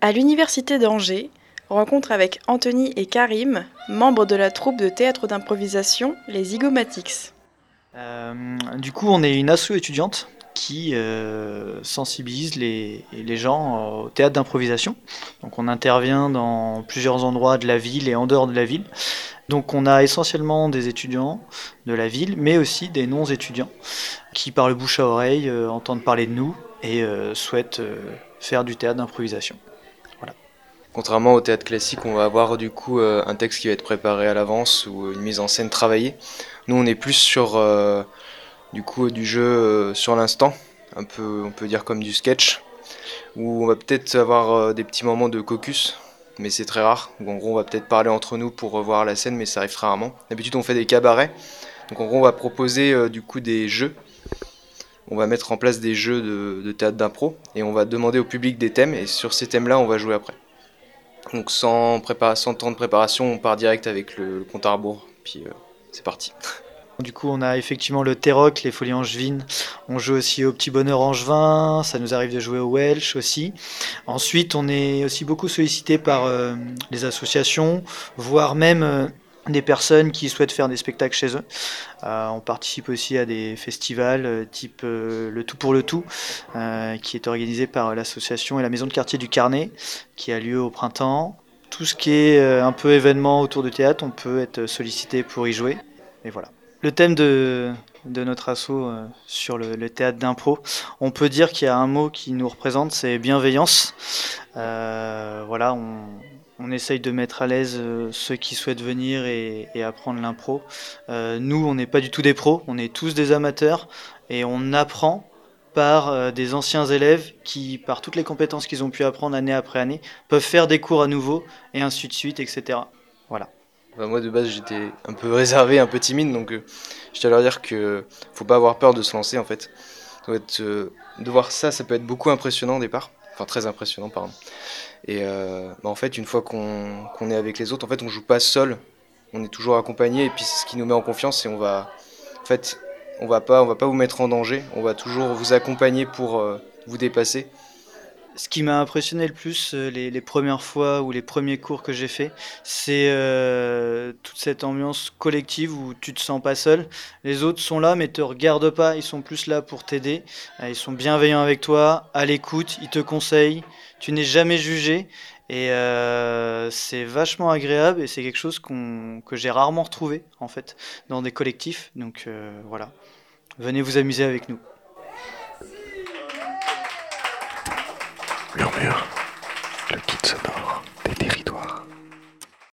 À l'université d'Angers, rencontre avec Anthony et Karim, membres de la troupe de théâtre d'improvisation Les Zygomatics. Euh, du coup, on est une asso étudiante qui euh, sensibilise les, gens au théâtre d'improvisation. Donc on intervient dans plusieurs endroits de la ville et en dehors de la ville. Donc on a essentiellement des étudiants de la ville, mais aussi des non-étudiants qui par le bouche à oreille euh, entendent parler de nous et euh, souhaitent euh, faire du théâtre d'improvisation. Contrairement au théâtre classique, on va avoir du coup un texte qui va être préparé à l'avance ou une mise en scène travaillée. Nous on est plus sur du coup du jeu sur l'instant, un peu on peut dire comme du sketch, où on va peut-être avoir des petits moments de caucus mais c'est très rare. en gros, on va peut-être parler entre nous pour revoir la scène, mais ça arrive très rarement. D'habitude, on fait des cabarets. Donc, en gros, on va proposer euh, du coup des jeux. On va mettre en place des jeux de, théâtre d'impro et on va demander au public des thèmes. Et sur ces thèmes-là, on va jouer après. Donc, sans, temps de préparation, on part direct avec le, compte à rebours. Puis, euh, c'est parti. Du coup, on a effectivement le Terroc, les Folies Angevines. On joue aussi au Petit Bonheur Angevin. Ça nous arrive de jouer au Welsh aussi. Ensuite, on est aussi beaucoup sollicité par euh, les associations, voire même euh, des personnes qui souhaitent faire des spectacles chez eux. Euh, on participe aussi à des festivals type Le Tout pour le Tout, qui est organisé par l'association et la maison de quartier du Carnet, qui a lieu au printemps. Tout ce qui est un peu événement autour du théâtre, on peut être sollicité pour y jouer. Et voilà. Le thème de, notre assaut euh, sur le, théâtre d'impro, on peut dire qu'il y a un mot qui nous représente, c'est bienveillance. Euh, voilà, on, essaye de mettre à l'aise euh, ceux qui souhaitent venir et, apprendre l'impro. nous, on n'est pas du tout des pros, on est tous des amateurs et on apprend par des anciens élèves qui, par toutes les compétences qu'ils ont pu apprendre année après année, peuvent faire des cours à nouveau et ainsi de suite, etc. Voilà. Bah, moi de base j'étais un peu réservé, un peu timide, donc euh, je tiens à leur dire que faut pas avoir peur de se lancer en fait. Euh, de voir ça, ça peut être beaucoup impressionnant au départ, enfin très impressionnant pardon. Et euh, bah, en fait une fois qu'on est avec les autres, en fait on joue pas seul, on est toujours accompagné et puis c'est ce qui nous met en confiance et on va, en fait on va pas, on va pas vous mettre en danger, on va toujours vous accompagner pour vous dépasser ce qui m'a impressionné le plus euh, les, premières fois ou les premiers cours que j'ai fait, c'est euh, toute cette ambiance collective où tu te sens pas seul. Les autres sont là mais te regardent pas, ils sont plus là pour t'aider. Euh, ils sont bienveillants avec toi, à l'écoute, ils te conseillent. Tu n'es jamais jugé et c'est vachement agréable et c'est quelque chose que j'ai rarement retrouvé en fait dans des collectifs. Donc voilà, venez vous amuser avec nous. Ja, her.